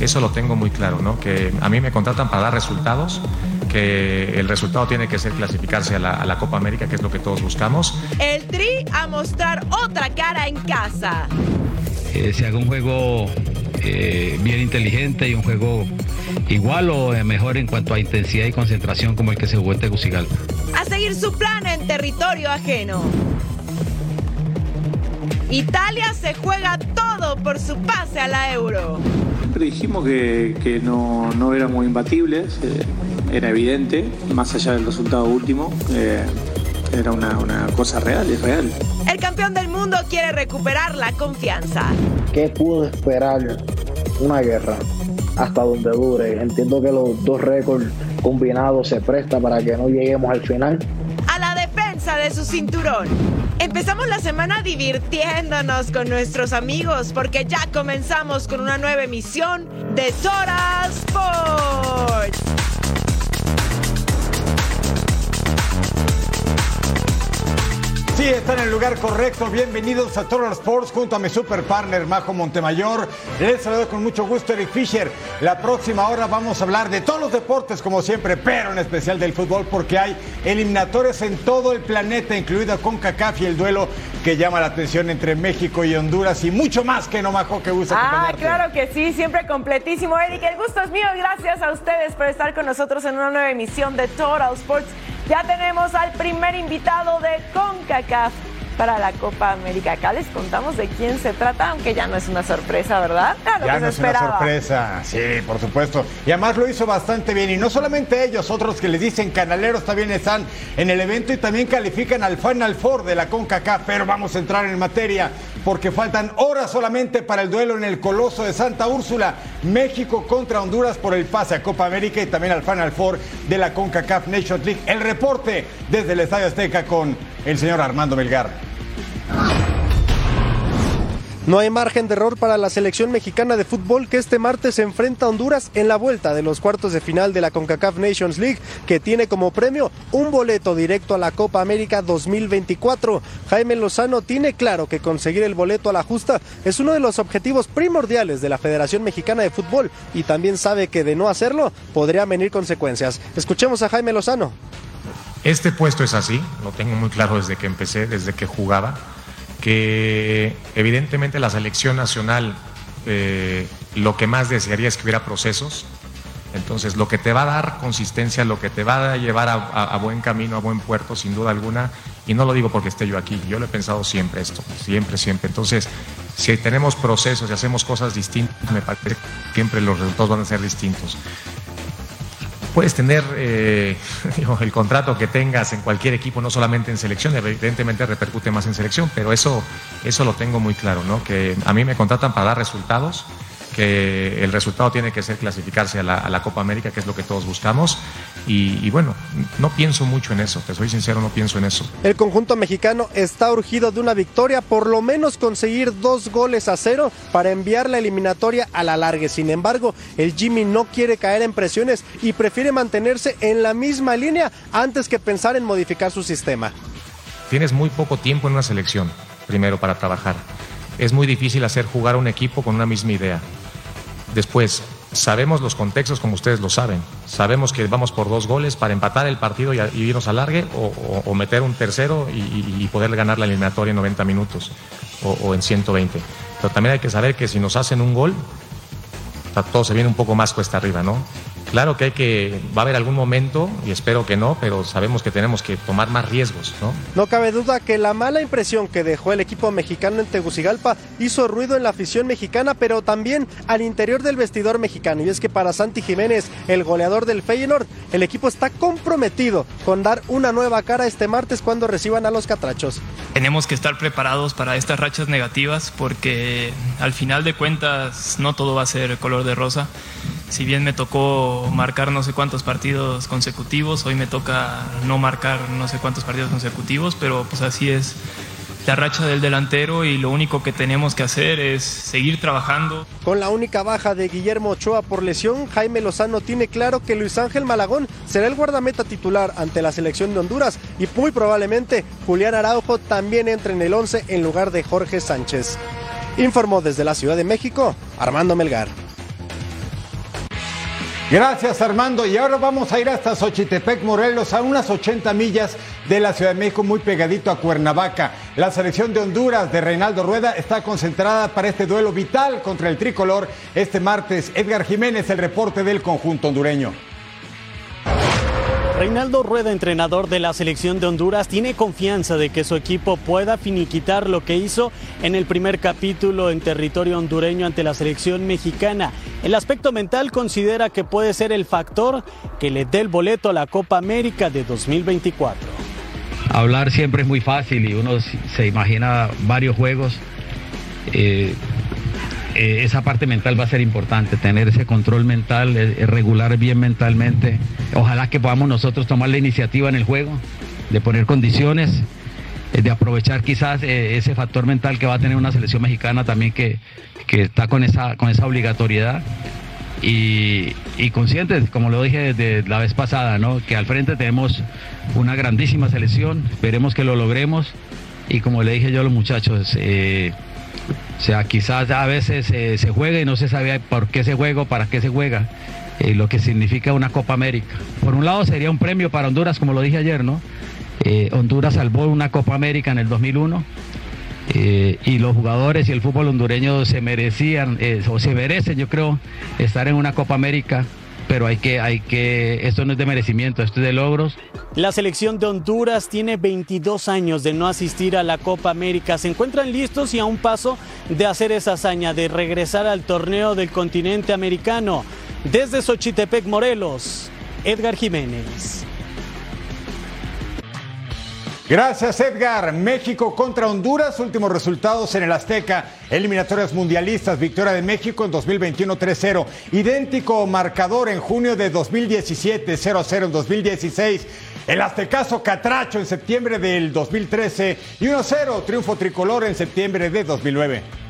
Eso lo tengo muy claro, ¿no? Que a mí me contratan para dar resultados, que el resultado tiene que ser clasificarse a la, a la Copa América, que es lo que todos buscamos. El Tri a mostrar otra cara en casa. eh, se haga un juego eh, bien inteligente y un juego igual o eh, mejor en cuanto a intensidad y concentración como el que se jugó en Tegucigalpa. A seguir su plan en territorio ajeno. Italia se juega todo por su pase a la Euro. Siempre dijimos que, que no, no éramos imbatibles, eh, era evidente, más allá del resultado último, eh, era una, una cosa real, es real. El campeón del mundo quiere recuperar la confianza. ¿Qué pudo esperar una guerra hasta donde dure? Entiendo que los dos récords combinados se presta para que no lleguemos al final. A la defensa de su cinturón. Empezamos la semana divirtiéndonos con nuestros amigos porque ya comenzamos con una nueva emisión de Total Sports. Sí, está en el lugar correcto. Bienvenidos a Total Sports junto a mi super partner Majo Montemayor. Les saludo con mucho gusto Eric Fisher. La próxima hora vamos a hablar de todos los deportes como siempre, pero en especial del fútbol porque hay eliminatorias en todo el planeta, incluido con CACAF y el duelo que llama la atención entre México y Honduras y mucho más que no Majo que gusta Ah, claro que sí, siempre completísimo, Eric. El gusto es mío. Gracias a ustedes por estar con nosotros en una nueva emisión de Total Sports. Ya tenemos al primer invitado de CONCACAF para la Copa América. Acá les contamos de quién se trata, aunque ya no es una sorpresa, ¿verdad? Era lo Ya que no se es una sorpresa, sí, por supuesto. Y además lo hizo bastante bien. Y no solamente ellos, otros que les dicen canaleros también están en el evento y también califican al Final Four de la CONCACAF. Pero vamos a entrar en materia porque faltan horas solamente para el duelo en el Coloso de Santa Úrsula. México contra Honduras por el pase a Copa América y también al Final Four de la CONCACAF Nations League. El reporte desde el Estadio Azteca con el señor Armando Melgar. No hay margen de error para la selección mexicana de fútbol que este martes se enfrenta a Honduras en la vuelta de los cuartos de final de la CONCACAF Nations League, que tiene como premio un boleto directo a la Copa América 2024. Jaime Lozano tiene claro que conseguir el boleto a la justa es uno de los objetivos primordiales de la Federación Mexicana de Fútbol y también sabe que de no hacerlo podrían venir consecuencias. Escuchemos a Jaime Lozano. Este puesto es así, lo tengo muy claro desde que empecé, desde que jugaba, evidentemente la selección nacional eh, lo que más desearía es que hubiera procesos. Entonces, lo que te va a dar consistencia, lo que te va a llevar a- a buen camino, a buen puerto, sin duda alguna, y no lo digo porque esté yo aquí, yo lo he pensado siempre esto, siempre, siempre. Entonces, si tenemos procesos y hacemos cosas distintas, me parece que siempre los resultados van a ser distintos. Puedes tener eh, el contrato que tengas en cualquier equipo, no solamente en selección, evidentemente repercute más en selección, pero eso, eso lo tengo muy claro, ¿no? Que a mí me contratan para dar resultados, que el resultado tiene que ser clasificarse a la, a la Copa América, que es lo que todos buscamos, y, y bueno, no pienso mucho en eso, te soy sincero, no pienso en eso. El conjunto mexicano está urgido de una victoria, por lo menos conseguir dos goles a cero para enviar la eliminatoria a la largue. Sin embargo, el Jimmy no quiere caer en presiones y prefiere mantenerse en la misma línea antes que pensar en modificar su sistema. Tienes muy poco tiempo en una selección, primero, para trabajar. Es muy difícil hacer jugar a un equipo con una misma idea. Después, sabemos los contextos como ustedes lo saben. Sabemos que vamos por dos goles para empatar el partido y, irnos a largue o, meter un tercero y, y- poder ganar la eliminatoria en 90 minutos o, en 120. Pero también hay que saber que si nos hacen un gol, todo se viene un poco más cuesta arriba, ¿no? Claro que hay que, va a haber algún momento, y espero que no, pero sabemos que tenemos que tomar más riesgos, ¿no? No cabe duda que la mala impresión que dejó el equipo mexicano en Tegucigalpa hizo ruido en la afición mexicana, pero también al interior del vestidor mexicano. Y es que para Santi Jiménez, el goleador del Feyenoord, el equipo está comprometido con dar una nueva cara este martes cuando reciban a los catrachos. Tenemos que estar preparados para estas rachas negativas porque al final de cuentas no todo va a ser color de rosa si bien me tocó marcar no sé cuántos partidos consecutivos, hoy me toca no marcar no sé cuántos partidos consecutivos, pero pues así es la racha del delantero y lo único que tenemos que hacer es seguir trabajando. Con la única baja de Guillermo Ochoa por lesión, Jaime Lozano tiene claro que Luis Ángel Malagón será el guardameta titular ante la selección de Honduras y muy probablemente Julián Araujo también entre en el 11 en lugar de Jorge Sánchez. Informó desde la Ciudad de México Armando Melgar. Gracias Armando. Y ahora vamos a ir hasta Xochitepec, Morelos, a unas 80 millas de la Ciudad de México, muy pegadito a Cuernavaca. La selección de Honduras de Reinaldo Rueda está concentrada para este duelo vital contra el tricolor este martes. Edgar Jiménez, el reporte del conjunto hondureño. Reinaldo Rueda, entrenador de la selección de Honduras, tiene confianza de que su equipo pueda finiquitar lo que hizo en el primer capítulo en territorio hondureño ante la selección mexicana. El aspecto mental considera que puede ser el factor que le dé el boleto a la Copa América de 2024. Hablar siempre es muy fácil y uno se imagina varios juegos. Eh, eh, esa parte mental va a ser importante, tener ese control mental, eh, regular bien mentalmente. Ojalá que podamos nosotros tomar la iniciativa en el juego, de poner condiciones, eh, de aprovechar quizás ese factor mental que va a tener una selección mexicana también que, está con esa, con esa obligatoriedad. Y, conscientes, como lo dije desde la vez pasada, ¿no? que al frente tenemos una grandísima selección, esperemos que lo logremos y como le dije yo a los muchachos, o sea, quizás a veces eh, se juega y no se sabe por qué se juega o para qué se juega, eh, lo que significa una Copa América. Por un lado sería un premio para Honduras, como lo dije ayer, ¿no? Eh, Honduras salvó una Copa América en el 2001 y los jugadores y el fútbol hondureño se merecían, o se merecen, yo creo, estar en una Copa América pero hay que, hay que, esto no es de merecimiento, esto es de logros. La selección de Honduras tiene 22 años de no asistir a la Copa América. Se encuentran listos y a un paso de hacer esa hazaña, de regresar al torneo del continente americano. Desde Xochitepec, Morelos, Edgar Jiménez. Gracias Edgar. México contra Honduras, últimos resultados en el Azteca. Eliminatorias mundialistas, victoria de México en 2021 3-0. Idéntico marcador en junio de 2017, 0-0 en 2016. El Aztecaso Catracho en septiembre del 2013 y 1-0 triunfo tricolor en septiembre de 2009.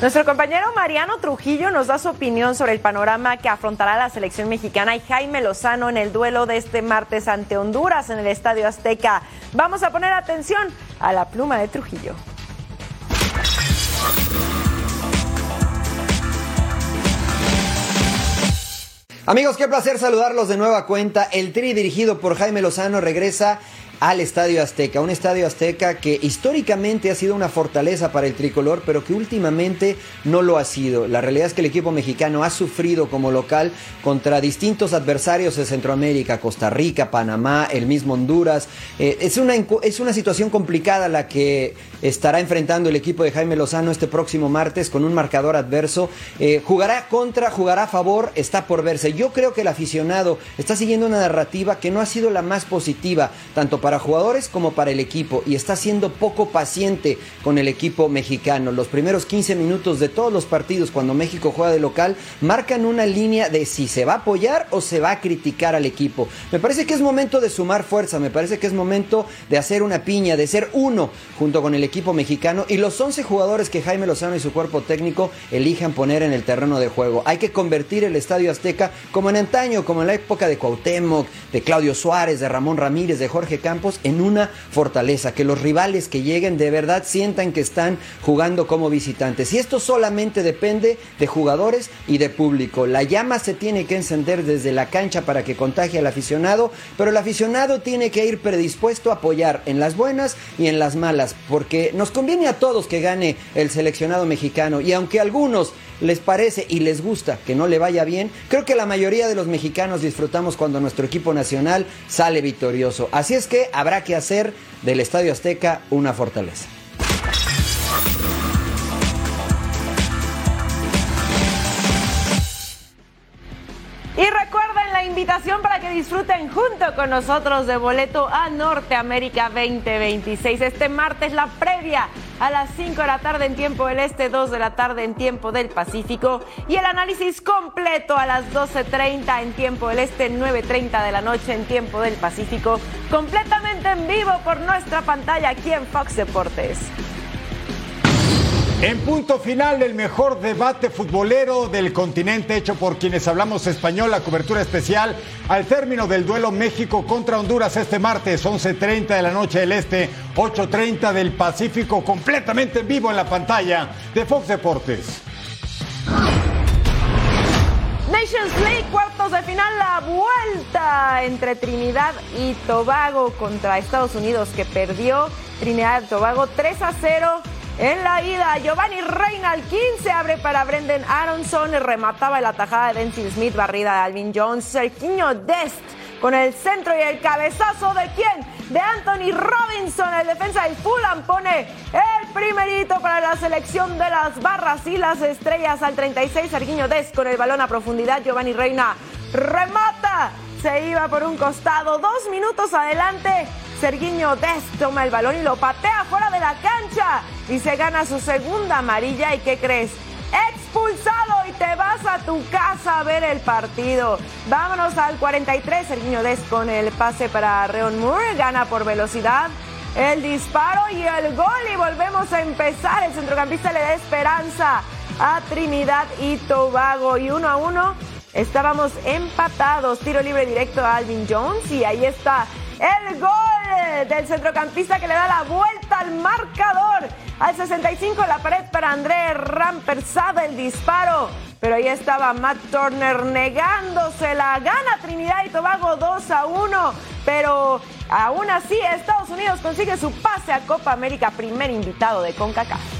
Nuestro compañero Mariano Trujillo nos da su opinión sobre el panorama que afrontará la selección mexicana y Jaime Lozano en el duelo de este martes ante Honduras en el Estadio Azteca. Vamos a poner atención a la pluma de Trujillo. Amigos, qué placer saludarlos de nueva cuenta. El tri dirigido por Jaime Lozano regresa al Estadio Azteca, un Estadio Azteca que históricamente ha sido una fortaleza para el tricolor, pero que últimamente no lo ha sido. La realidad es que el equipo mexicano ha sufrido como local contra distintos adversarios de Centroamérica, Costa Rica, Panamá, el mismo Honduras. Eh, es, una, es una situación complicada la que estará enfrentando el equipo de Jaime Lozano este próximo martes con un marcador adverso. Eh, jugará contra, jugará a favor, está por verse. Yo creo que el aficionado está siguiendo una narrativa que no ha sido la más positiva, tanto para para jugadores como para el equipo y está siendo poco paciente con el equipo mexicano. Los primeros 15 minutos de todos los partidos cuando México juega de local marcan una línea de si se va a apoyar o se va a criticar al equipo. Me parece que es momento de sumar fuerza, me parece que es momento de hacer una piña, de ser uno junto con el equipo mexicano y los 11 jugadores que Jaime Lozano y su cuerpo técnico elijan poner en el terreno de juego. Hay que convertir el Estadio Azteca como en antaño, como en la época de Cuauhtémoc, de Claudio Suárez, de Ramón Ramírez, de Jorge Campos en una fortaleza, que los rivales que lleguen de verdad sientan que están jugando como visitantes. Y esto solamente depende de jugadores y de público. La llama se tiene que encender desde la cancha para que contagie al aficionado, pero el aficionado tiene que ir predispuesto a apoyar en las buenas y en las malas, porque nos conviene a todos que gane el seleccionado mexicano y aunque algunos les parece y les gusta que no le vaya bien, creo que la mayoría de los mexicanos disfrutamos cuando nuestro equipo nacional sale victorioso. Así es que habrá que hacer del Estadio Azteca una fortaleza. Y recuerden la invitación para que disfruten junto con nosotros de boleto a Norteamérica 2026. Este martes la previa a las 5 de la tarde en tiempo del Este, 2 de la tarde en tiempo del Pacífico y el análisis completo a las 12.30 en tiempo del Este, 9.30 de la noche en tiempo del Pacífico, completamente en vivo por nuestra pantalla aquí en Fox Deportes. En punto final, el mejor debate futbolero del continente hecho por quienes hablamos español, la cobertura especial al término del duelo México contra Honduras este martes, 11.30 de la noche del Este, 8.30 del Pacífico, completamente en vivo en la pantalla de Fox Deportes. Nations League, cuartos de final, la vuelta entre Trinidad y Tobago contra Estados Unidos que perdió Trinidad y Tobago 3 a 0. En la ida, Giovanni Reina al 15 abre para Brendan Aronson, remataba la tajada de Denzel Smith, barrida de Alvin Jones, Serginho Dest con el centro y el cabezazo de quién? De Anthony Robinson, el defensa del Fulham pone el primerito para la selección de las barras y las estrellas. Al 36, Serginho Dest con el balón a profundidad, Giovanni Reina remata, se iba por un costado, dos minutos adelante, Sergiño Dest toma el balón y lo patea fuera de la cancha y se gana su segunda amarilla. ¿Y qué crees? Expulsado y te vas a tu casa a ver el partido. Vámonos al 43. Sergiño Dest con el pase para Reon Moore. Gana por velocidad. El disparo y el gol. Y volvemos a empezar. El centrocampista le da esperanza a Trinidad y Tobago. Y uno a uno estábamos empatados. Tiro libre directo a Alvin Jones. Y ahí está el gol del centrocampista que le da la vuelta al marcador. Al 65 la pared para André Rampersada el disparo. Pero ahí estaba Matt Turner negándose la gana Trinidad y Tobago 2 a 1. Pero aún así Estados Unidos consigue su pase a Copa América, primer invitado de CONCACAF.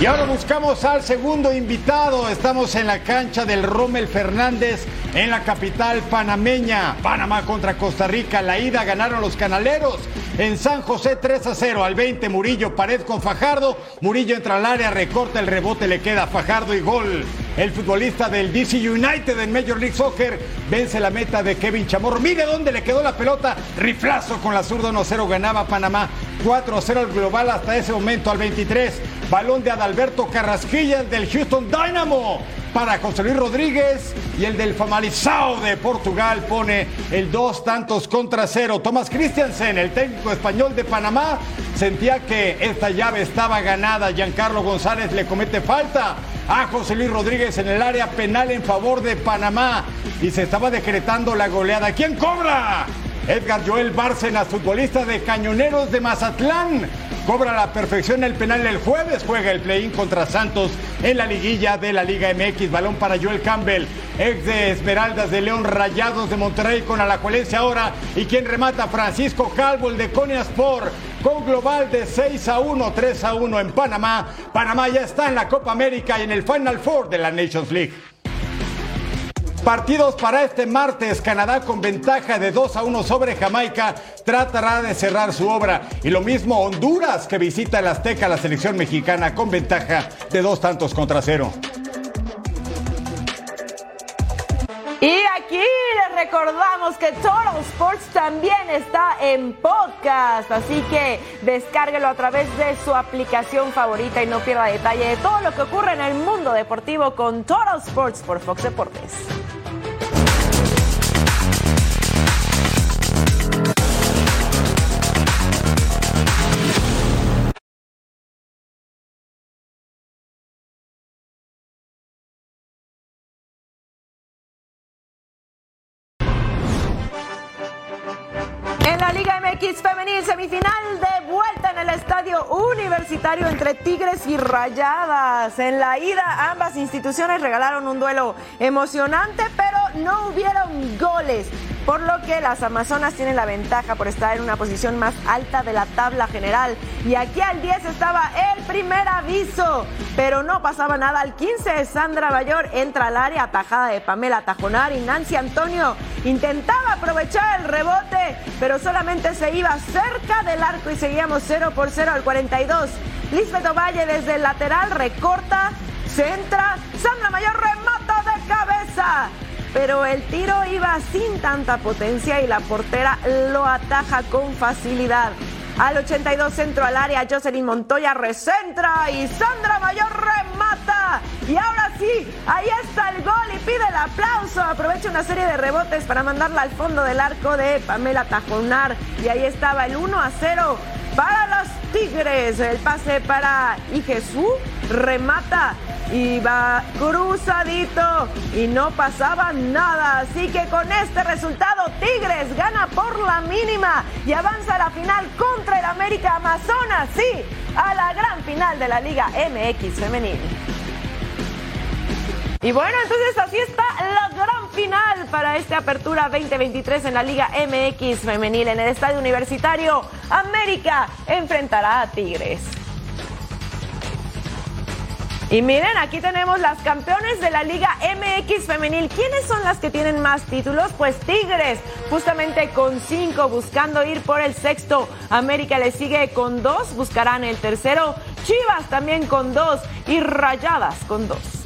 Y ahora buscamos al segundo invitado. Estamos en la cancha del Rommel Fernández en la capital panameña. Panamá contra Costa Rica. La ida ganaron los canaleros en San José 3 a 0 al 20. Murillo pared con Fajardo. Murillo entra al área, recorta el rebote, le queda Fajardo y gol. El futbolista del DC United en Major League Soccer vence la meta de Kevin Chamorro. Mire dónde le quedó la pelota. Riflazo con la zurda 1-0 ganaba Panamá. 4-0 el global hasta ese momento al 23. Balón de Adalberto Carrasquilla del Houston Dynamo para José Luis Rodríguez y el del Famalizao de Portugal pone el dos tantos contra cero. Tomás Christiansen, el técnico español de Panamá, sentía que esta llave estaba ganada. Giancarlo González le comete falta a José Luis Rodríguez en el área penal en favor de Panamá y se estaba decretando la goleada. ¿Quién cobra? Edgar Joel Bárcenas, futbolista de Cañoneros de Mazatlán, cobra la perfección el penal el jueves, juega el play-in contra Santos en la liguilla de la Liga MX, balón para Joel Campbell, ex de Esmeraldas de León, Rayados de Monterrey con Alajuelense ahora, y quien remata Francisco Calvo, de Konya Sport, con global de 6 a 1, 3 a 1 en Panamá. Panamá ya está en la Copa América y en el Final Four de la Nations League. Partidos para este martes. Canadá con ventaja de 2 a 1 sobre Jamaica tratará de cerrar su obra. Y lo mismo Honduras que visita el Azteca, la selección mexicana con ventaja de dos tantos contra cero. Y aquí les recordamos que Total Sports también está en podcast, así que descárguelo a través de su aplicación favorita y no pierda detalle de todo lo que ocurre en el mundo deportivo con Total Sports por Fox Deportes. Semifinal de vuelta en el estadio universitario entre Tigres y Rayadas. En la ida, ambas instituciones regalaron un duelo emocionante, pero no hubieron goles. Por lo que las Amazonas tienen la ventaja por estar en una posición más alta de la tabla general. Y aquí al 10 estaba el primer aviso, pero no pasaba nada. Al 15 Sandra Bayor entra al área atajada de Pamela Tajonar y Nancy Antonio intentaba aprovechar el rebote, pero solamente se iba cerca del arco y seguíamos 0 por 0 al 42. Lisbeth Ovalle desde el lateral recorta, centra, Sandra Mayor remata de cabeza pero el tiro iba sin tanta potencia y la portera lo ataja con facilidad. Al 82 centro al área, Jocelyn Montoya recentra y Sandra Mayor remata. Y ahora sí, ahí está el gol y pide el aplauso. Aprovecha una serie de rebotes para mandarla al fondo del arco de Pamela Tajonar. Y ahí estaba el 1 a 0 para los Tigres. El pase para Ijesú remata y va cruzadito y no pasaba nada. Así que con este resultado Tigres gana por la mínima y avanza a la final contra el América Amazonas, sí, a la gran final de la Liga MX femenil. Y bueno, entonces así está la gran final para esta apertura 2023 en la Liga MX femenil en el Estadio Universitario. América enfrentará a Tigres. Y miren, aquí tenemos las campeones de la Liga MX femenil. ¿Quiénes son las que tienen más títulos? Pues Tigres, justamente con cinco, buscando ir por el sexto. América le sigue con dos, buscarán el tercero. Chivas también con dos y Rayadas con dos.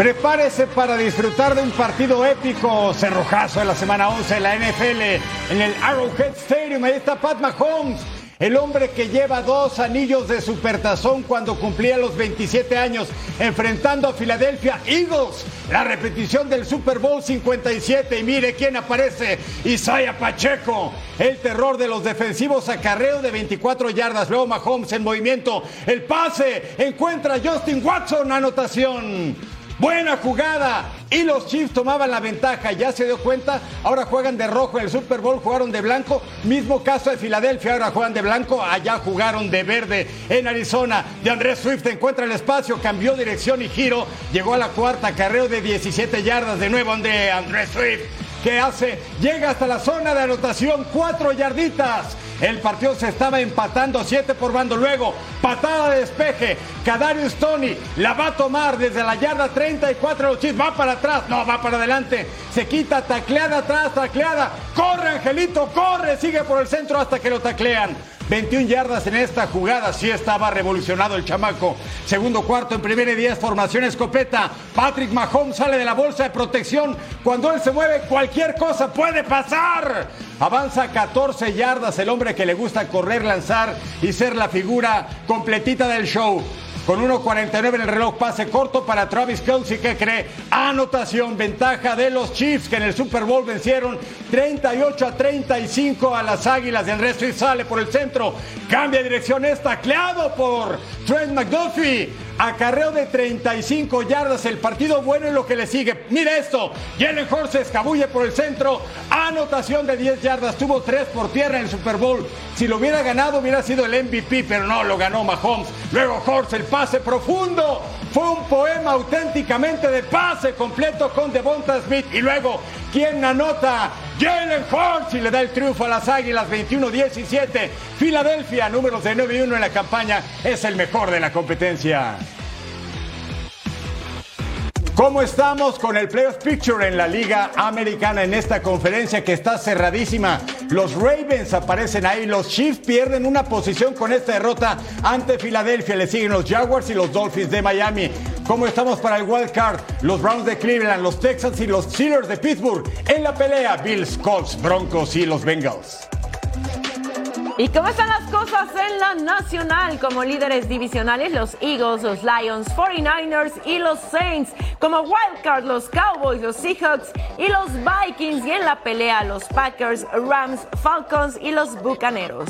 Prepárese para disfrutar de un partido épico, cerrojazo de la semana 11 de la NFL en el Arrowhead Stadium. Ahí está Pat Mahomes el hombre que lleva dos anillos de supertazón cuando cumplía los 27 años, enfrentando a Philadelphia Eagles. La repetición del Super Bowl 57. Y mire quién aparece: Isaiah Pacheco. El terror de los defensivos acarreo de 24 yardas. Luego Mahomes en movimiento. El pase. Encuentra a Justin Watson. Anotación. Buena jugada. Y los Chiefs tomaban la ventaja. Ya se dio cuenta. Ahora juegan de rojo. En el Super Bowl jugaron de blanco. Mismo caso de Filadelfia. Ahora juegan de blanco. Allá jugaron de verde en Arizona. De Andrés Swift encuentra el espacio. Cambió dirección y giro. Llegó a la cuarta. Carreo de 17 yardas. De nuevo Andrés Swift. ¿Qué hace? Llega hasta la zona de anotación. Cuatro yarditas. El partido se estaba empatando, siete por bando. Luego, patada de despeje. Cadarius Tony la va a tomar desde la yarda 34 los Chiefs. Va para atrás, no, va para adelante. Se quita, tacleada atrás, tacleada. Corre, Angelito, corre. Sigue por el centro hasta que lo taclean. 21 yardas en esta jugada, sí estaba revolucionado el chamaco. Segundo cuarto en primera y 10, formación escopeta. Patrick Mahomes sale de la bolsa de protección. Cuando él se mueve, cualquier cosa puede pasar. Avanza 14 yardas el hombre que le gusta correr, lanzar y ser la figura completita del show. Con 1.49 en el reloj, pase corto para Travis Kelsey que cree anotación, ventaja de los Chiefs que en el Super Bowl vencieron 38 a 35 a las Águilas del resto y sale por el centro, cambia dirección, es tacleado por Trent McDuffie. Acarreo de 35 yardas, el partido bueno en lo que le sigue. Mira esto, Jalen Hurts se escabulle por el centro, anotación de 10 yardas, tuvo 3 por tierra en el Super Bowl. Si lo hubiera ganado hubiera sido el MVP, pero no, lo ganó Mahomes. Luego Hurts, el pase profundo, fue un poema auténticamente de pase completo con Devonta Smith. Y luego, ¿quién anota? Jalen Hurts y le da el triunfo a las Águilas 21-17. Filadelfia, números de 9 y 1 en la campaña, es el mejor de la competencia. ¿Cómo estamos con el Playoff Picture en la Liga Americana en esta conferencia que está cerradísima? Los Ravens aparecen ahí, los Chiefs pierden una posición con esta derrota ante Filadelfia, le siguen los Jaguars y los Dolphins de Miami. ¿Cómo estamos para el wild card? Los Browns de Cleveland, los Texans y los Steelers de Pittsburgh en la pelea, Bills, Colts, Broncos y los Bengals. ¿Y cómo están las cosas en la nacional? Como líderes divisionales, los Eagles, los Lions, 49ers y los Saints. Como wildcard, los Cowboys, los Seahawks y los Vikings. Y en la pelea, los Packers, Rams, Falcons y los Bucaneros.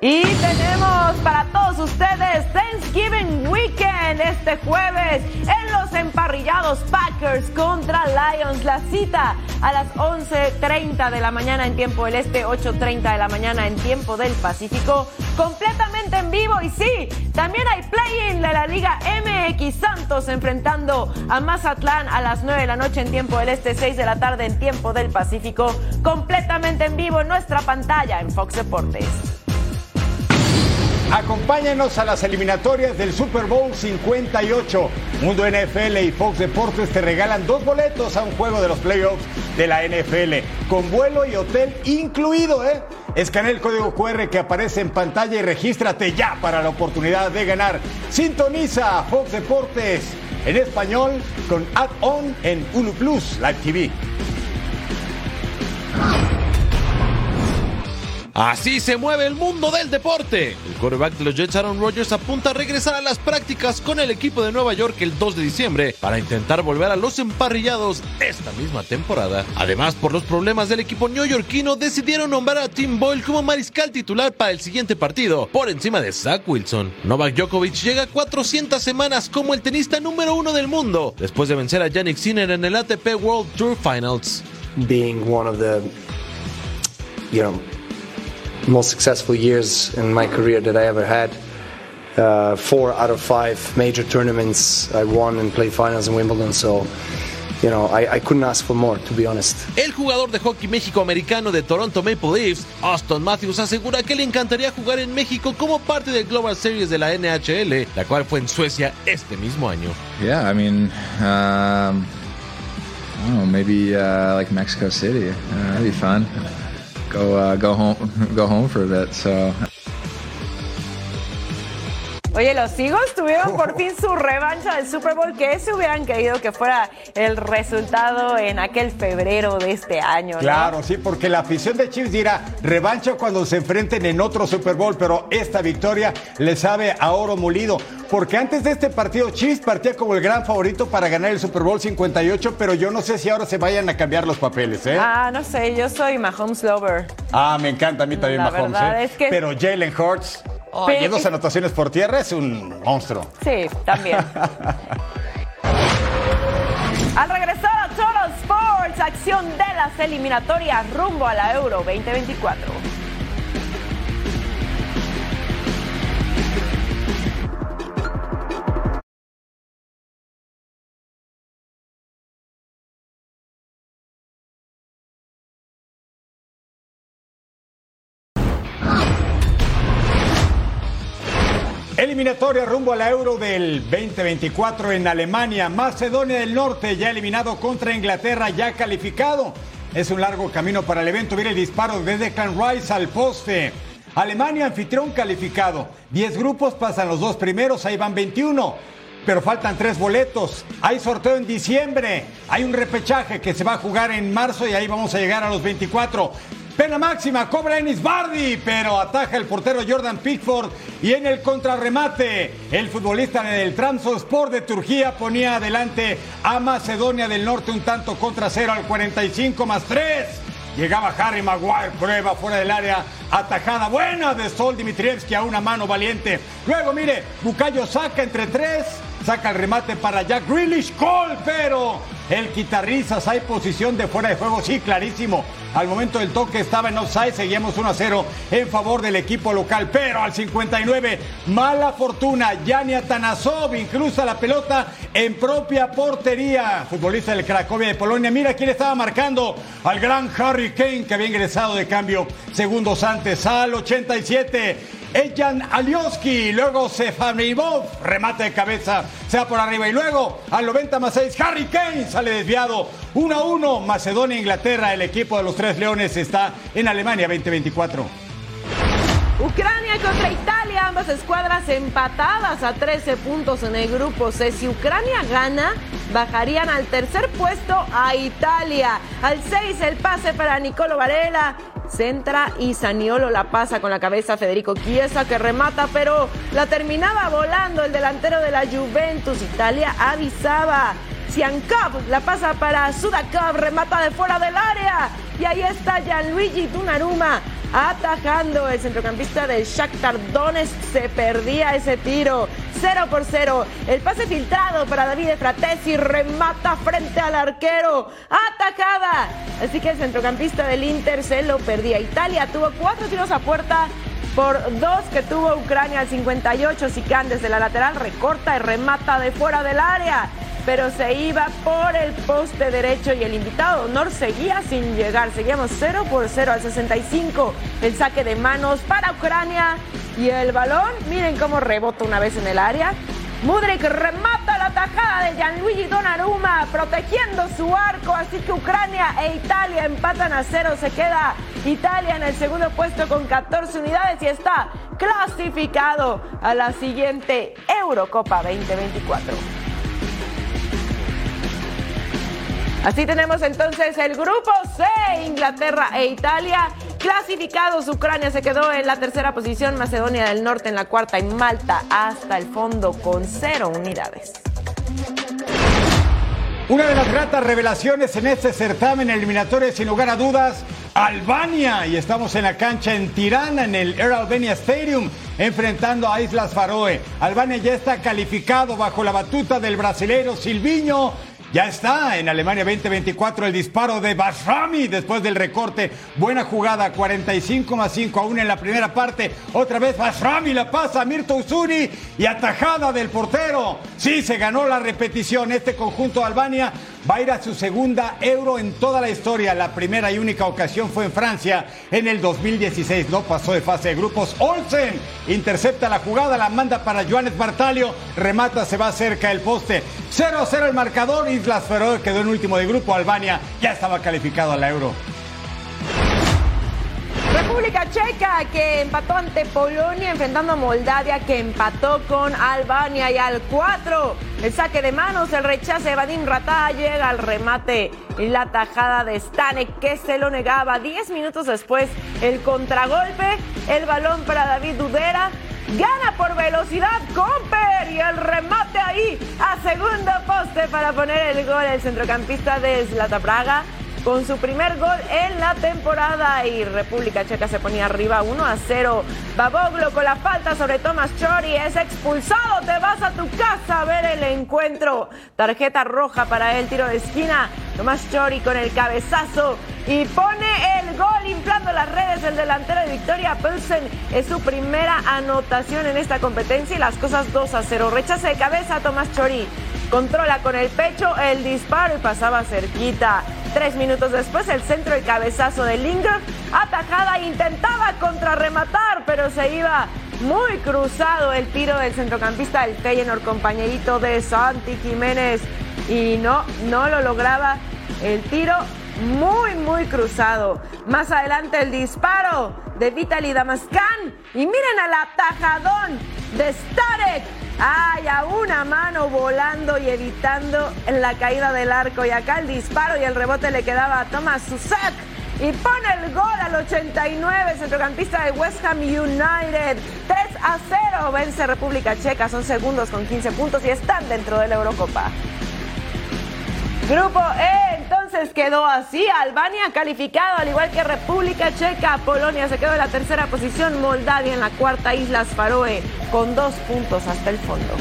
Y tenemos para todos ustedes Thanksgiving Weekend este jueves los emparrillados Packers contra Lions. La cita a las 11.30 de la mañana en tiempo del Este, 8.30 de la mañana en tiempo del Pacífico, completamente en vivo. Y sí, también hay play-in de la Liga MX Santos Santos enfrentando a Mazatlán a las 9 de la noche en tiempo del Este, 6 de la tarde en tiempo del Pacífico, completamente en vivo en nuestra pantalla en Fox Deportes. Acompáñenos a las eliminatorias del Super Bowl 58. Mundo NFL y Fox Deportes te regalan dos boletos a un juego de los playoffs de la NFL, con vuelo y hotel incluido, ¿eh? Escanea el código QR que aparece en pantalla y regístrate ya para la oportunidad de ganar. Sintoniza Fox Deportes en español con add-on en Hulu Plus Live TV. Así se mueve el mundo del deporte. El quarterback de los Jets, Aaron Rodgers, apunta a regresar a las prácticas con el equipo de Nueva York el 2 de diciembre para intentar volver a los emparrillados esta misma temporada. Además, por los problemas del equipo neoyorquino, decidieron nombrar a Tim Boyle como mariscal titular para el siguiente partido, por encima de Zach Wilson. Novak Djokovic llega a 400 semanas como el tenista número uno del mundo, después de vencer a Yannick Sinner en el ATP World Tour Finals. Being one of the, you know, most successful years in my career that I ever had. Uh, four out of five major tournaments I won and played finals in Wimbledon. So, you know, I, I couldn't ask for more, to be honest. El jugador de hockey México-americano de Toronto Maple Leafs, Austin Matthews, asegura que le encantaría jugar en México como parte del Global Series de la NHL, la cual fue en Suecia este mismo año. Yeah, I mean, um, I don't know, maybe uh, like Mexico City. Uh, that'd be fun. Go uh, go home go home for a bit. So. Oye, los Eagles tuvieron por fin su revancha del Super Bowl que se hubieran querido que fuera el resultado en aquel febrero de este año. ¿no? Claro, sí, porque la afición de Chiefs dirá revancha cuando se enfrenten en otro Super Bowl, pero esta victoria le sabe a oro molido. Porque antes de este partido, Chiefs partía como el gran favorito para ganar el Super Bowl 58, pero yo no sé si ahora se vayan a cambiar los papeles, ¿eh? Ah, no sé, yo soy Mahomes Lover. Ah, me encanta a mí también La Mahomes. ¿eh? es que- Pero Jalen Hurts, oye, Pero- dos anotaciones por tierra, es un monstruo. Sí, también. Al regresar a Total Sports, acción de las eliminatorias rumbo a la Euro 2024. Eliminatoria rumbo a la Euro del 2024 en Alemania. Macedonia del Norte ya eliminado contra Inglaterra, ya calificado. Es un largo camino para el evento. Viene el disparo de Declan Rice al poste. Alemania anfitrión calificado. 10 grupos pasan los dos primeros, ahí van 21. Pero faltan tres boletos. Hay sorteo en diciembre. Hay un repechaje que se va a jugar en marzo y ahí vamos a llegar a los 24. Pena máxima, cobra Ennis Bardi, pero ataja el portero Jordan Pickford y en el contrarremate, el futbolista del Trabzonspor de Turquía ponía adelante a Macedonia del Norte un tanto contra cero al 45 más 3. Llegaba Harry Maguire, prueba fuera del área, atajada buena de Sol Dimitrievski a una mano valiente. Luego, mire, Bucayo saca entre tres, saca el remate para Jack Grealish, gol, pero el quitarrizas hay posición de fuera de juego, sí, clarísimo. Al momento del toque estaba en offside, seguíamos 1 a 0 en favor del equipo local, pero al 59, mala fortuna, Yanni Atanasov incluso la pelota en propia portería. Futbolista del Cracovia de Polonia, mira quién estaba marcando al gran Harry Kane que había ingresado de cambio segundos antes al 87. Ejan Alioski, luego Sefanimov, remate de cabeza, se va por arriba y luego al 90 más 6, Harry Kane sale desviado, 1 a 1, Macedonia, Inglaterra, el equipo de los Tres Leones está en Alemania 2024. Ucrania contra Italia, ambas escuadras empatadas a 13 puntos en el grupo C. Si Ucrania gana, bajarían al tercer puesto a Italia. Al 6 el pase para Nicolo Varela. Centra y Saniolo la pasa con la cabeza Federico Chiesa que remata, pero la terminaba volando el delantero de la Juventus. Italia avisaba. Siankov la pasa para Sudakov, remata de fuera del área. Y ahí está Gianluigi Donnarumma atajando el centrocampista del Shakhtar Donetsk. Se perdía ese tiro. 0 por 0 el pase filtrado para David Fratesi remata frente al arquero. Atajada. Así que el centrocampista del Inter se lo perdía. Italia tuvo cuatro tiros a puerta por dos que tuvo Ucrania al 58. Sican desde la lateral recorta y remata de fuera del área pero se iba por el poste derecho y el invitado honor seguía sin llegar. Seguíamos 0 por 0 al 65. El saque de manos para Ucrania y el balón, miren cómo rebota una vez en el área. Mudrik remata la tajada de Gianluigi Donnarumma protegiendo su arco, así que Ucrania e Italia empatan a cero. Se queda Italia en el segundo puesto con 14 unidades y está clasificado a la siguiente Eurocopa 2024. Así tenemos entonces el grupo C, Inglaterra e Italia. Clasificados, Ucrania se quedó en la tercera posición, Macedonia del Norte en la cuarta y Malta hasta el fondo con cero unidades. Una de las gratas revelaciones en este certamen eliminatorio, sin lugar a dudas, Albania. Y estamos en la cancha en Tirana, en el Air Albania Stadium, enfrentando a Islas Faroe. Albania ya está calificado bajo la batuta del brasilero Silviño ya está en Alemania 2024 el disparo de Basrami después del recorte. Buena jugada, 45 más 5 aún en la primera parte. Otra vez Basrami la pasa a Mirto Usuri y atajada del portero. Sí, se ganó la repetición. Este conjunto de Albania va a ir a su segunda euro en toda la historia. La primera y única ocasión fue en Francia en el 2016. No pasó de fase de grupos. Olsen intercepta la jugada, la manda para Joanes Bartalio. Remata, se va cerca del poste. 0 a 0 el marcador. Islas Feroe quedó en último de grupo. Albania ya estaba calificado a la euro. República Checa que empató ante Polonia enfrentando a Moldavia que empató con Albania. Y al 4 el saque de manos, el rechace de Vadim Ratá llega al remate y la tajada de Stanek que se lo negaba. 10 minutos después el contragolpe, el balón para David Dudera gana por velocidad Comper y el remate ahí a segundo poste para poner el gol el centrocampista de Zlata Praga con su primer gol en la temporada y República Checa se ponía arriba 1 a 0. Baboglo con la falta sobre Tomás Chori es expulsado, te vas a tu casa a ver el encuentro. Tarjeta roja para el tiro de esquina. Tomás Chori con el cabezazo y pone el gol inflando las redes. El delantero de Victoria Pilsen es su primera anotación en esta competencia y las cosas 2 a 0. Rechace de cabeza Tomás Chori. Controla con el pecho el disparo y pasaba cerquita. Tres minutos después, el centro y cabezazo de Linger. Atajada, intentaba contrarrematar, pero se iba muy cruzado el tiro del centrocampista del Feyenoord, compañerito de Santi Jiménez. Y no, no lo lograba. El tiro muy, muy cruzado. Más adelante el disparo de Vitaly Damascan. Y miren al atajadón de Starek Ay, a una mano volando y evitando la caída del arco. Y acá el disparo y el rebote le quedaba a Thomas Susak. Y pone el gol al 89, centrocampista de West Ham United. 3 a 0 vence República Checa. Son segundos con 15 puntos y están dentro de la Eurocopa. Grupo E, entonces quedó así. Albania calificado, al igual que República Checa. Polonia se quedó en la tercera posición. Moldavia en la cuarta. Islas Faroe con dos puntos hasta el fondo.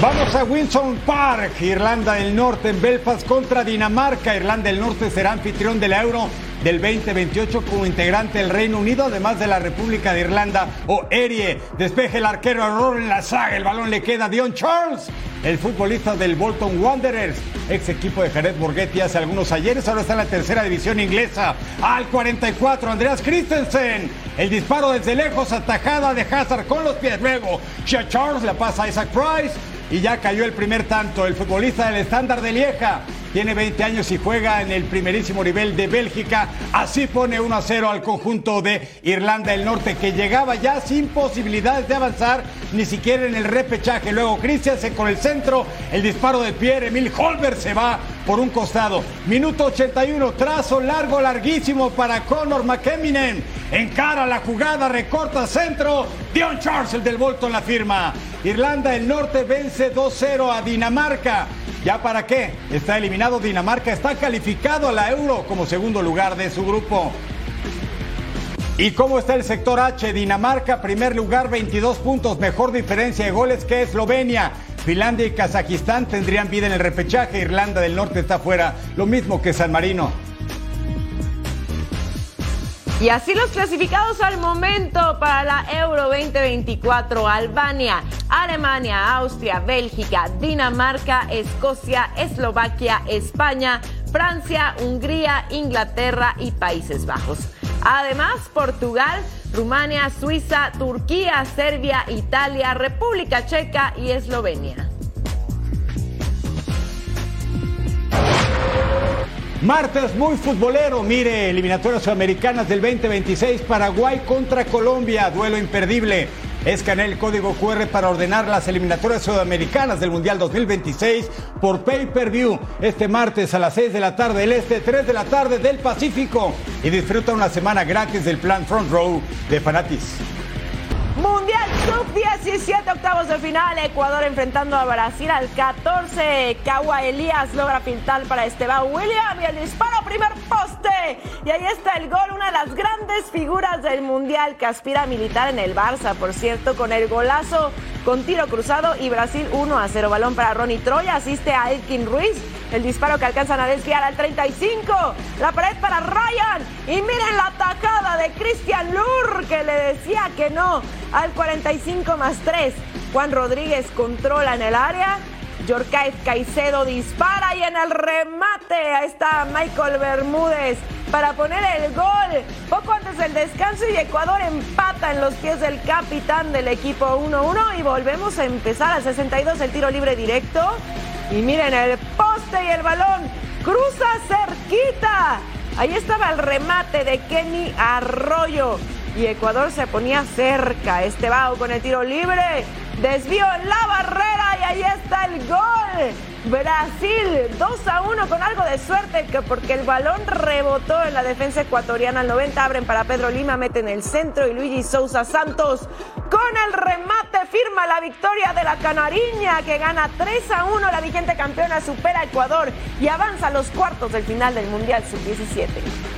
Vamos a Windsor Park, Irlanda del Norte en Belfast contra Dinamarca. Irlanda del Norte será anfitrión de la Euro del 2028 como integrante del Reino Unido, además de la República de Irlanda o Erie. Despeje el arquero error en la saga, el balón le queda a Dion Charles, el futbolista del Bolton Wanderers, ex equipo de Jared Borghetti hace algunos ayeres, ahora está en la tercera división inglesa. Al 44, Andreas Christensen, el disparo desde lejos, atajada de Hazard con los pies. Luego, Shea Charles la pasa a Isaac Price y ya cayó el primer tanto. El futbolista del estándar de Lieja tiene 20 años y juega en el primerísimo nivel de Bélgica. Así pone 1 a 0 al conjunto de Irlanda del Norte, que llegaba ya sin posibilidades de avanzar, ni siquiera en el repechaje. Luego Christiansen con el centro, el disparo de Pierre Emil Holberg se va por un costado. Minuto 81, trazo largo, larguísimo para Conor McKemminen. Encara la jugada, recorta centro. Dion Charles, el del Bolton, la firma. Irlanda del Norte vence 2-0 a Dinamarca. ¿Ya para qué? Está eliminado Dinamarca, está calificado a la Euro como segundo lugar de su grupo. ¿Y cómo está el sector H? Dinamarca, primer lugar, 22 puntos, mejor diferencia de goles que Eslovenia. Finlandia y Kazajistán tendrían vida en el repechaje. Irlanda del Norte está fuera, lo mismo que San Marino. Y así los clasificados al momento para la Euro 2024, Albania, Alemania, Austria, Bélgica, Dinamarca, Escocia, Eslovaquia, España, Francia, Hungría, Inglaterra y Países Bajos. Además, Portugal, Rumania, Suiza, Turquía, Serbia, Italia, República Checa y Eslovenia. Martes muy futbolero, mire, eliminatorias sudamericanas del 2026, Paraguay contra Colombia, duelo imperdible. Escanea el código QR para ordenar las eliminatorias sudamericanas del Mundial 2026 por Pay Per View este martes a las 6 de la tarde del Este, 3 de la tarde del Pacífico y disfruta una semana gratis del plan Front Row de Fanatis. Mundial Sub-17, octavos de final. Ecuador enfrentando a Brasil al 14. Cagua Elías logra pintar para Esteban William y el disparo primer poste. Y ahí está el gol, una de las grandes figuras del Mundial que aspira a militar en el Barça, por cierto, con el golazo con tiro cruzado y Brasil 1 a 0. Balón para Ronnie Troya, asiste a Elkin Ruiz. El disparo que alcanzan a desviar al 35. La pared para Ryan. Y miren la atacada de Cristian Lur que le decía que no al 45 más 3. Juan Rodríguez controla en el área. Yorkaev Caicedo dispara y en el remate ahí está Michael Bermúdez para poner el gol. Poco antes del descanso y Ecuador empata en los pies del capitán del equipo 1-1 y volvemos a empezar al 62 el tiro libre directo. Y miren el poste y el balón cruza cerquita. Ahí estaba el remate de Kenny Arroyo y Ecuador se ponía cerca. Este bajo con el tiro libre. Desvío en la barrera y ahí está el gol. Brasil 2 a 1 con algo de suerte que porque el balón rebotó en la defensa ecuatoriana al 90 abren para Pedro Lima, meten el centro y Luigi Sousa Santos con el remate firma la victoria de la Canariña que gana 3 a 1 la vigente campeona supera a Ecuador y avanza a los cuartos del final del Mundial Sub-17.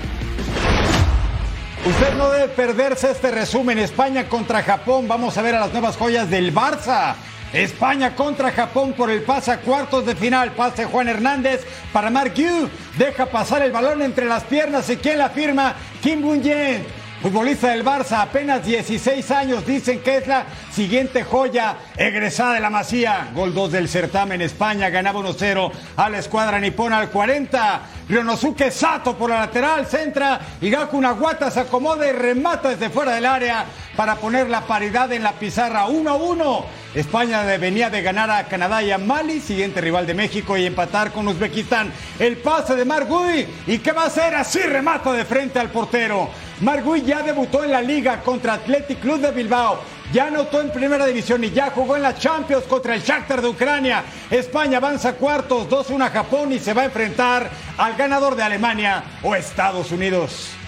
Usted no debe perderse este resumen. España contra Japón. Vamos a ver a las nuevas joyas del Barça. España contra Japón por el pase a cuartos de final. Pase Juan Hernández para Mark Yu. Deja pasar el balón entre las piernas. ¿Y quién la firma? Kim Bun-yen. Futbolista del Barça, apenas 16 años, dicen que es la siguiente joya egresada de la Masía. Gol 2 del certamen, España ganaba 1-0 a la escuadra nipona al 40. Ryonosuke Sato por la lateral, centra. Gaku Naguata se acomoda y remata desde fuera del área para poner la paridad en la pizarra 1-1. España venía de ganar a Canadá y a Mali, siguiente rival de México, y empatar con Uzbekistán. El pase de Margui. ¿Y qué va a hacer? Así remata de frente al portero. Margui ya debutó en la liga contra Athletic Club de Bilbao. Ya anotó en primera división y ya jugó en la Champions contra el Shakhtar de Ucrania. España avanza cuartos, 2-1 a Japón y se va a enfrentar al ganador de Alemania o Estados Unidos.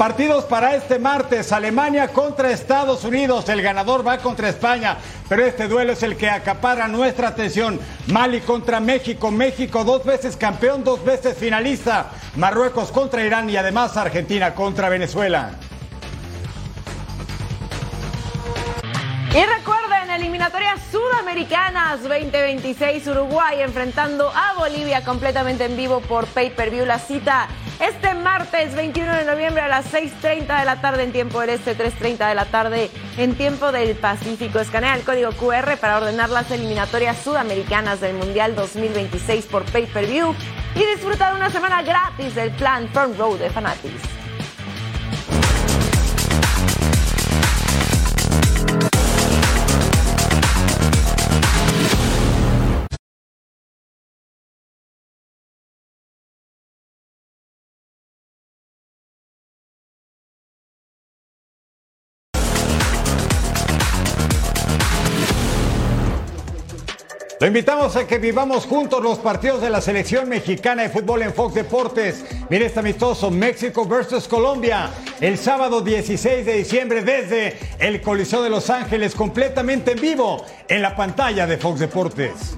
Partidos para este martes, Alemania contra Estados Unidos, el ganador va contra España, pero este duelo es el que acapara nuestra atención. Mali contra México, México dos veces campeón, dos veces finalista, Marruecos contra Irán y además Argentina contra Venezuela. Y recuerden, eliminatorias sudamericanas 2026, Uruguay enfrentando a Bolivia completamente en vivo por Pay Per View. La cita este martes 21 de noviembre a las 6.30 de la tarde en tiempo del Este, 3.30 de la tarde en tiempo del Pacífico. Escanea el código QR para ordenar las eliminatorias sudamericanas del Mundial 2026 por Pay Per View y disfruta de una semana gratis del plan Front Row de Fanatics. Invitamos a que vivamos juntos los partidos de la selección mexicana de fútbol en Fox Deportes. Mire este amistoso México versus Colombia el sábado 16 de diciembre desde el Coliseo de Los Ángeles completamente en vivo en la pantalla de Fox Deportes.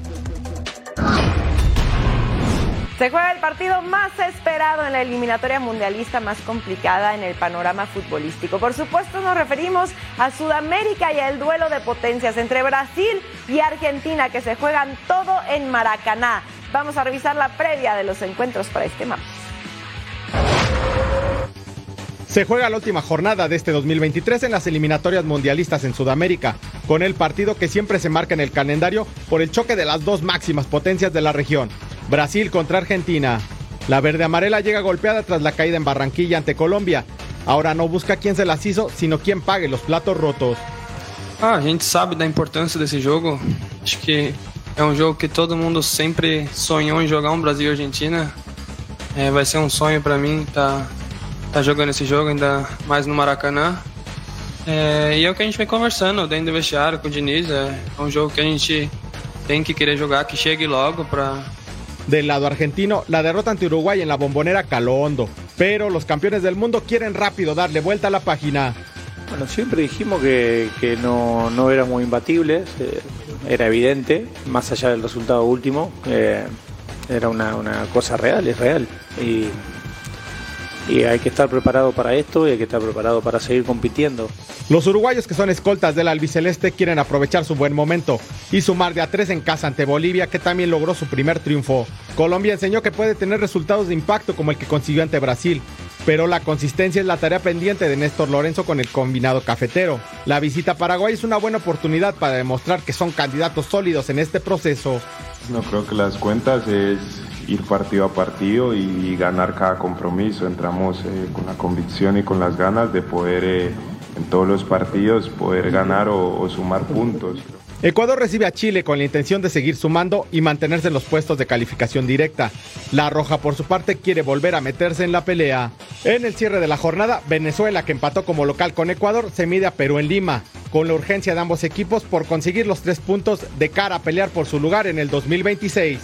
Se juega el partido más esperado en la eliminatoria mundialista más complicada en el panorama futbolístico. Por supuesto nos referimos a Sudamérica y al duelo de potencias entre Brasil y Argentina que se juegan todo en Maracaná. Vamos a revisar la previa de los encuentros para este martes. Se juega la última jornada de este 2023 en las eliminatorias mundialistas en Sudamérica, con el partido que siempre se marca en el calendario por el choque de las dos máximas potencias de la región, Brasil contra Argentina. La verde amarela llega golpeada tras la caída en Barranquilla ante Colombia. Ahora no busca quién se las hizo, sino quién pague los platos rotos. Ah, a gente sabe da importância desse jogo. Acho que é um jogo que todo mundo sempre sonhou em jogar um Brasil Argentina. É, vai ser um sonho para mim estar tá, tá jogando esse jogo, ainda mais no Maracanã. É, e é o que a gente vem conversando dentro do vestiário com o Diniz. É, é um jogo que a gente tem que querer jogar, que chegue logo para Del lado argentino, la derrota ante Uruguay en la bombonera caló hondo, pero los campeones del mundo quieren rápido darle vuelta a la página. Bueno, siempre dijimos que, que no, no éramos imbatibles, eh, era evidente, más allá del resultado último, eh, era una, una, cosa real, es real. Y, y hay que estar preparado para esto y hay que estar preparado para seguir compitiendo. Los uruguayos que son escoltas del albiceleste quieren aprovechar su buen momento y sumar de a tres en casa ante Bolivia que también logró su primer triunfo. Colombia enseñó que puede tener resultados de impacto como el que consiguió ante Brasil, pero la consistencia es la tarea pendiente de Néstor Lorenzo con el combinado cafetero. La visita a Paraguay es una buena oportunidad para demostrar que son candidatos sólidos en este proceso. No creo que las cuentas es ir partido a partido y ganar cada compromiso. Entramos eh, con la convicción y con las ganas de poder eh, en todos los partidos poder ganar o, o sumar puntos. Ecuador recibe a Chile con la intención de seguir sumando y mantenerse en los puestos de calificación directa. La Roja, por su parte, quiere volver a meterse en la pelea. En el cierre de la jornada, Venezuela, que empató como local con Ecuador, se mide a Perú en Lima, con la urgencia de ambos equipos por conseguir los tres puntos de cara a pelear por su lugar en el 2026.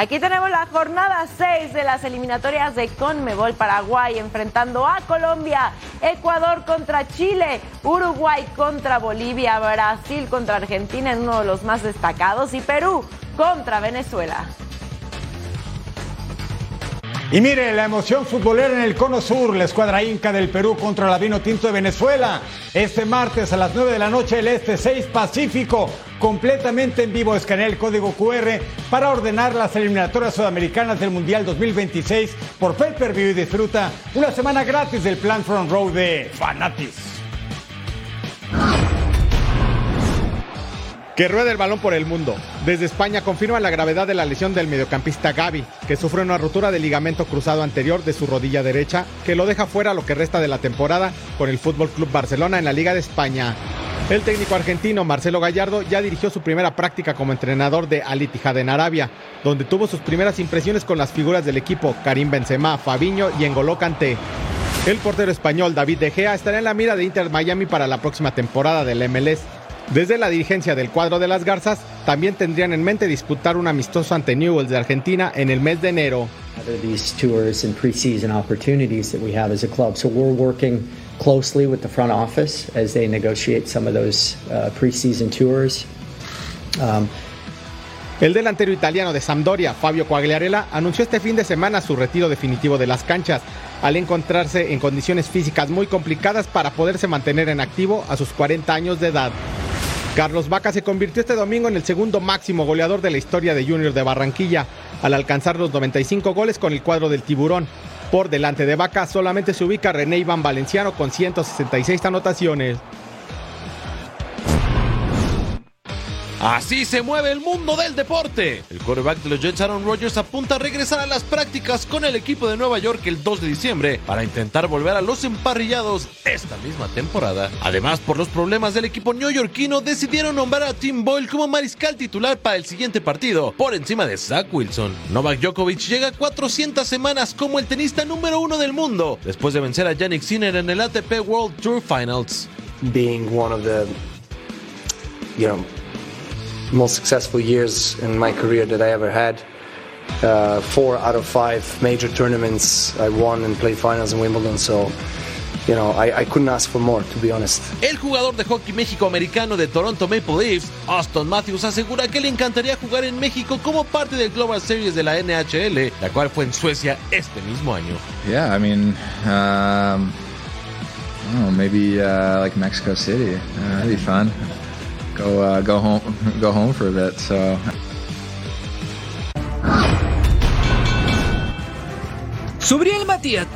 Aquí tenemos la jornada 6 de las eliminatorias de Conmebol Paraguay enfrentando a Colombia, Ecuador contra Chile, Uruguay contra Bolivia, Brasil contra Argentina en uno de los más destacados y Perú contra Venezuela. Y mire la emoción futbolera en el Cono Sur, la escuadra Inca del Perú contra la Vino Tinto de Venezuela. Este martes a las 9 de la noche el Este 6 Pacífico, completamente en vivo. Escanea el código QR para ordenar las eliminatorias sudamericanas del Mundial 2026 por Pay Per View y disfruta una semana gratis del plan Front Row de Fanatis. Que rueda el balón por el mundo. Desde España confirma la gravedad de la lesión del mediocampista Gaby, que sufre una rotura del ligamento cruzado anterior de su rodilla derecha, que lo deja fuera lo que resta de la temporada con el Fútbol Club Barcelona en la Liga de España. El técnico argentino Marcelo Gallardo ya dirigió su primera práctica como entrenador de Al Ittihad en Arabia, donde tuvo sus primeras impresiones con las figuras del equipo Karim Benzema, Fabiño y Engoló Kanté. El portero español David De Gea estará en la mira de Inter Miami para la próxima temporada del MLS. Desde la dirigencia del cuadro de las Garzas, también tendrían en mente disputar un amistoso ante Newells de Argentina en el mes de enero. Closely with the front office as they negotiate some of those uh, preseason tours. Um, el delantero italiano de Sampdoria, Fabio Quagliarella, anunció este fin de semana su retiro definitivo de las canchas, al encontrarse en condiciones físicas muy complicadas para poderse mantener en activo a sus 40 años de edad. Carlos Vaca se convirtió este domingo en el segundo máximo goleador de la historia de Junior de Barranquilla, al alcanzar los 95 goles con el cuadro del Tiburón. Por delante de Vaca solamente se ubica René Iván Valenciano con 166 anotaciones. Así se mueve el mundo del deporte. El quarterback de los Jets, Aaron Rodgers, apunta a regresar a las prácticas con el equipo de Nueva York el 2 de diciembre para intentar volver a los emparrillados esta misma temporada. Además, por los problemas del equipo neoyorquino, decidieron nombrar a Tim Boyle como mariscal titular para el siguiente partido, por encima de Zach Wilson. Novak Djokovic llega a 400 semanas como el tenista número uno del mundo, después de vencer a Yannick Sinner en el ATP World Tour Finals. Being one of the, you know, most successful years in my career that I ever had. Uh, four out of five major tournaments I won and played finals in Wimbledon, so you know I, I couldn't ask for more, to be honest. El jugador de hockey México-americano de Toronto Maple Leafs, Austin Matthews, asegura que le encantaría jugar en México como parte del Global Series de la NHL, la cual fue en Suecia este mismo año. Yeah, I mean, um, I don't know, maybe uh, like Mexico City. Uh, that'd be fun. Go uh, go home go home for a bit. So Subriel Matías.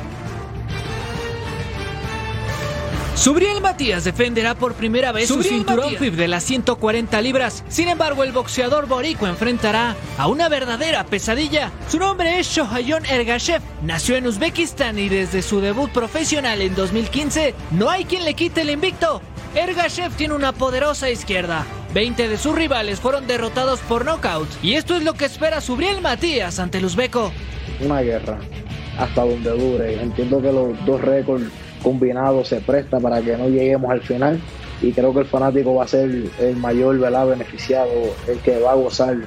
Subriel Matías defenderá por primera vez su cinturón FIB de las 140 libras. Sin embargo, el boxeador boricua enfrentará a una verdadera pesadilla. Su nombre es Shohayon Ergashev. Nació en Uzbekistán y desde su debut profesional en 2015 no hay quien le quite el invicto. Ergashev tiene una poderosa izquierda. 20 de sus rivales fueron derrotados por nocaut. Y esto es lo que espera Subriel Matías ante el uzbeco. Una guerra hasta donde dure. Entiendo que los dos récords combinados se presta para que no lleguemos al final y creo que el fanático va a ser el mayor ¿verdad? beneficiado, el que va a gozar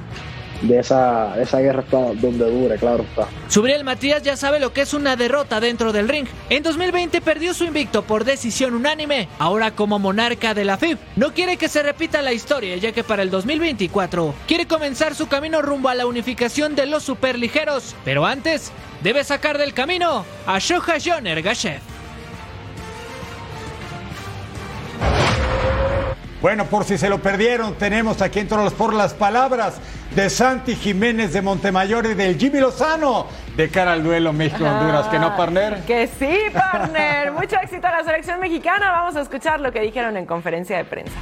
de esa, esa guerra hasta donde dure, claro está. Subriel Matías ya sabe lo que es una derrota dentro del ring. En 2020 perdió su invicto por decisión unánime. Ahora como monarca de la FIB, no quiere que se repita la historia, ya que para el 2024 quiere comenzar su camino rumbo a la unificación de los superligeros. Pero antes, debe sacar del camino a Shoha Joner Gashev. Bueno, por si se lo perdieron, tenemos aquí en Toros por las palabras de Santi Jiménez de Montemayor y del Jimmy Lozano de cara al duelo México-Honduras. ¿Que no, partner? Que sí, partner. Mucho éxito a la selección mexicana. Vamos a escuchar lo que dijeron en conferencia de prensa.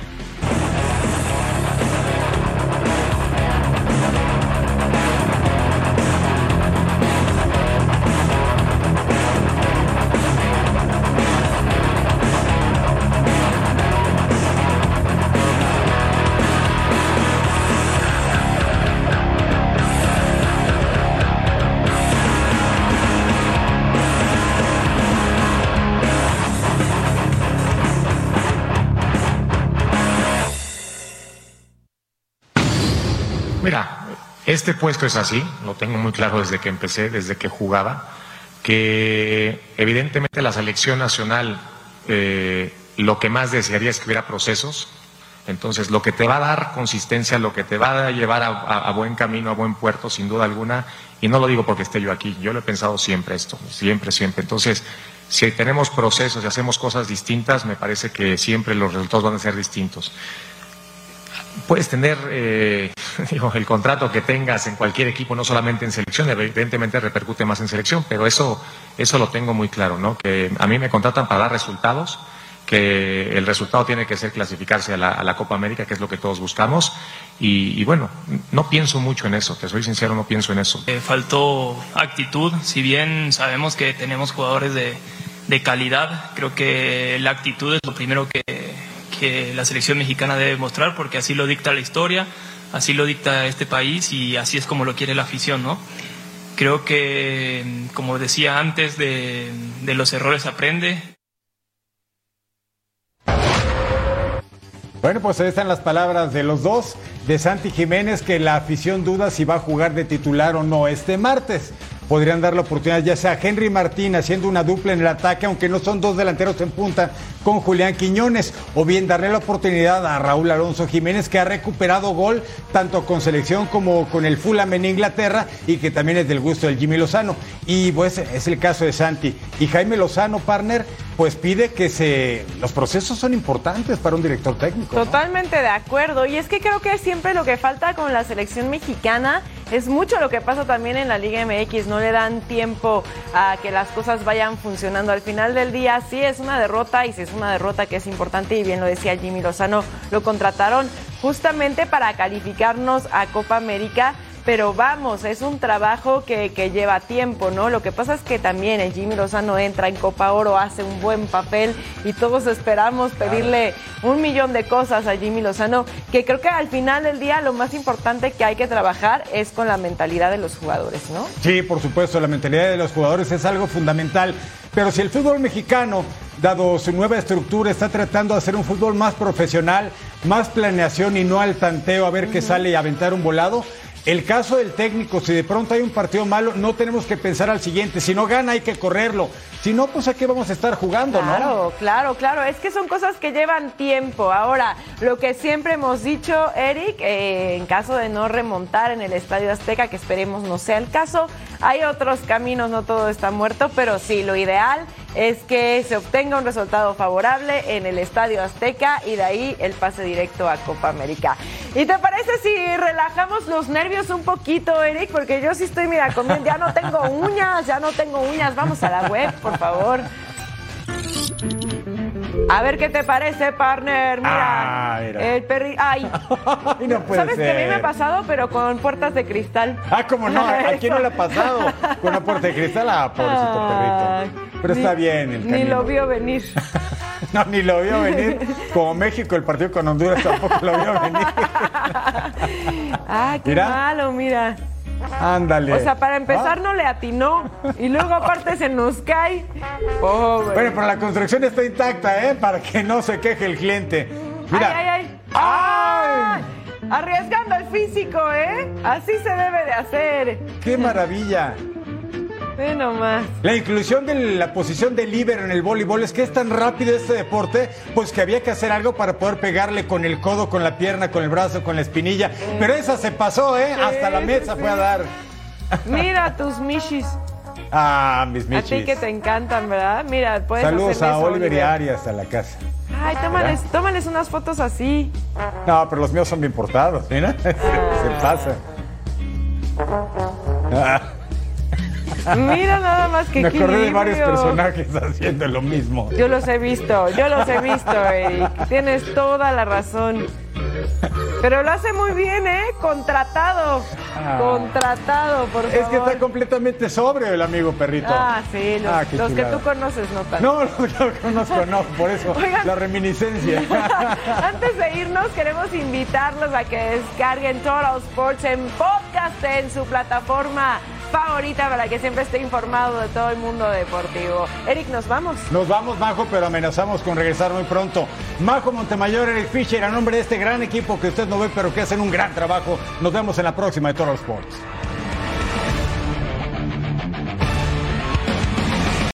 Este puesto es así, lo tengo muy claro desde que empecé, desde que jugaba, que evidentemente la selección nacional eh, lo que más desearía es que hubiera procesos. Entonces, lo que te va a dar consistencia, lo que te va a llevar a, a, buen camino, a buen puerto, sin duda alguna, y no lo digo porque esté yo aquí, yo lo he pensado siempre esto, siempre, siempre. Entonces, si tenemos procesos y hacemos cosas distintas, me parece que siempre los resultados van a ser distintos puedes tener eh, digo, el contrato que tengas en cualquier equipo, no solamente en selección, evidentemente repercute más en selección, pero eso, eso lo tengo muy claro, ¿no? Que a mí me contratan para dar resultados, que el resultado tiene que ser clasificarse a la, Copa América, que es lo que todos buscamos, y, bueno, no pienso mucho en eso, te soy sincero, no pienso en eso. Eh, faltó actitud, si bien sabemos que tenemos jugadores de, de calidad, creo que la actitud es lo primero que que la selección mexicana debe mostrar porque así lo dicta la historia, así lo dicta este país y así es como lo quiere la afición, ¿no? Creo que, como decía antes, de, los errores aprende. Bueno, pues ahí están las palabras de los dos, de Santi Jiménez, que la afición duda si va a jugar de titular o no este martes podrían dar la oportunidad ya sea Henry Martín haciendo una dupla en el ataque, aunque no son dos delanteros en punta, con Julián Quiñones, o bien darle la oportunidad a Raúl Alonso Jiménez, que ha recuperado gol tanto con selección como con el Fulham en Inglaterra y que también es del gusto del Jimmy Lozano. Y pues es el caso de Santi. Y Jaime Lozano, partner, pues pide que se los procesos son importantes para un director técnico. Totalmente de acuerdo. Y es que creo que siempre lo que falta con la selección mexicana es mucho lo que pasa también en la Liga MX, no le dan tiempo a que las cosas vayan funcionando. Al final del día sí es una derrota y si es una derrota que es importante y bien lo decía Jimmy Lozano, lo contrataron justamente para calificarnos a Copa América pero vamos, es un trabajo que, lleva tiempo, ¿no? Lo que pasa es que también el Jimmy Lozano entra en Copa Oro, hace un buen papel y todos esperamos pedirle un millón de cosas a Jimmy Lozano, que creo que al final del día lo más importante que hay que trabajar es con la mentalidad de los jugadores, ¿no? Sí, por supuesto, la mentalidad de los jugadores es algo fundamental, pero si el fútbol mexicano dado su nueva estructura, está tratando de hacer un fútbol más profesional, más planeación y no al tanteo a ver qué sale y aventar un volado. El caso del técnico, si de pronto hay un partido malo, no tenemos que pensar al siguiente. Si no gana, hay que correrlo. Si no, pues aquí vamos a estar jugando, ¿no? Claro, claro, claro. Es que son cosas que llevan tiempo. Ahora, lo que siempre hemos dicho, Eric, eh, en caso de no remontar en el Estadio Azteca, que esperemos no sea el caso, hay otros caminos, no todo está muerto, pero sí, lo ideal es que se obtenga un resultado favorable en el Estadio Azteca y de ahí el pase directo a Copa América. ¿Y te parece si relajamos los nervios un poquito, Eric? Porque yo sí estoy, mira, comiendo, ya no tengo uñas, ya no tengo uñas. Vamos a la web, por favor. A ver qué te parece, partner. Mira, Ah, mira. el perri. Ay, Ay, no puede ¿sabes que a mí ser. me ha pasado, pero con puertas de cristal? Ah, cómo no, ¿a quién no le ha pasado? Con una puerta de cristal, ah, pobrecito perrito. Pero está bien el Ni lo vio venir. No, ni lo vio venir. Como México, el partido con Honduras tampoco lo vio venir. Ah, qué Mira. malo, mira. Ándale. O sea, para empezar Ah. no le atinó. Y luego aparte se nos cae. Pobre. Bueno, pero la construcción está intacta, ¿eh? Para que no se queje el cliente. Mira. Ay, ay, ay. ¡Ay! Arriesgando el físico, ¿eh? Así se debe de hacer. ¡Qué maravilla! Ve nomás. La inclusión de la posición de líbero en el voleibol es que es tan rápido este deporte, pues que había que hacer algo para poder pegarle con el codo, con la pierna, con el brazo, con la espinilla. Pero esa se pasó, ¿eh? Hasta la mesa fue a dar. Mira tus mishis. Ah, mis A ti michis. que te encantan, ¿verdad? Mira, puedes Saludos a eso, Oliver y Arias a la casa. Ay, tómales, tómales unas fotos así. No, pero los míos son bien portados, mira. Se, se pasa. Mira nada más que me acordé de varios personajes haciendo lo mismo. Yo los he visto, yo los he visto, Eric. Tienes toda la razón. Pero lo hace muy bien, ¿eh? Contratado. Ah. Contratado, por favor. Es que está completamente sobrio el amigo perrito. Ah, sí, los, Ah, los que tú conoces no tanto. No, no, no conozco, no, por eso Oigan. la reminiscencia. Antes de irnos, queremos invitarlos a que descarguen Total Sports en podcast en su plataforma favorita para que siempre esté informado de todo el mundo deportivo. Eric, nos vamos. Nos vamos, Majo, pero amenazamos con regresar muy pronto. Majo Montemayor, Eric Fisher, a nombre de este gran equipo que usted no ve, pero que hacen un gran trabajo. Nos vemos en la próxima de Total Sports.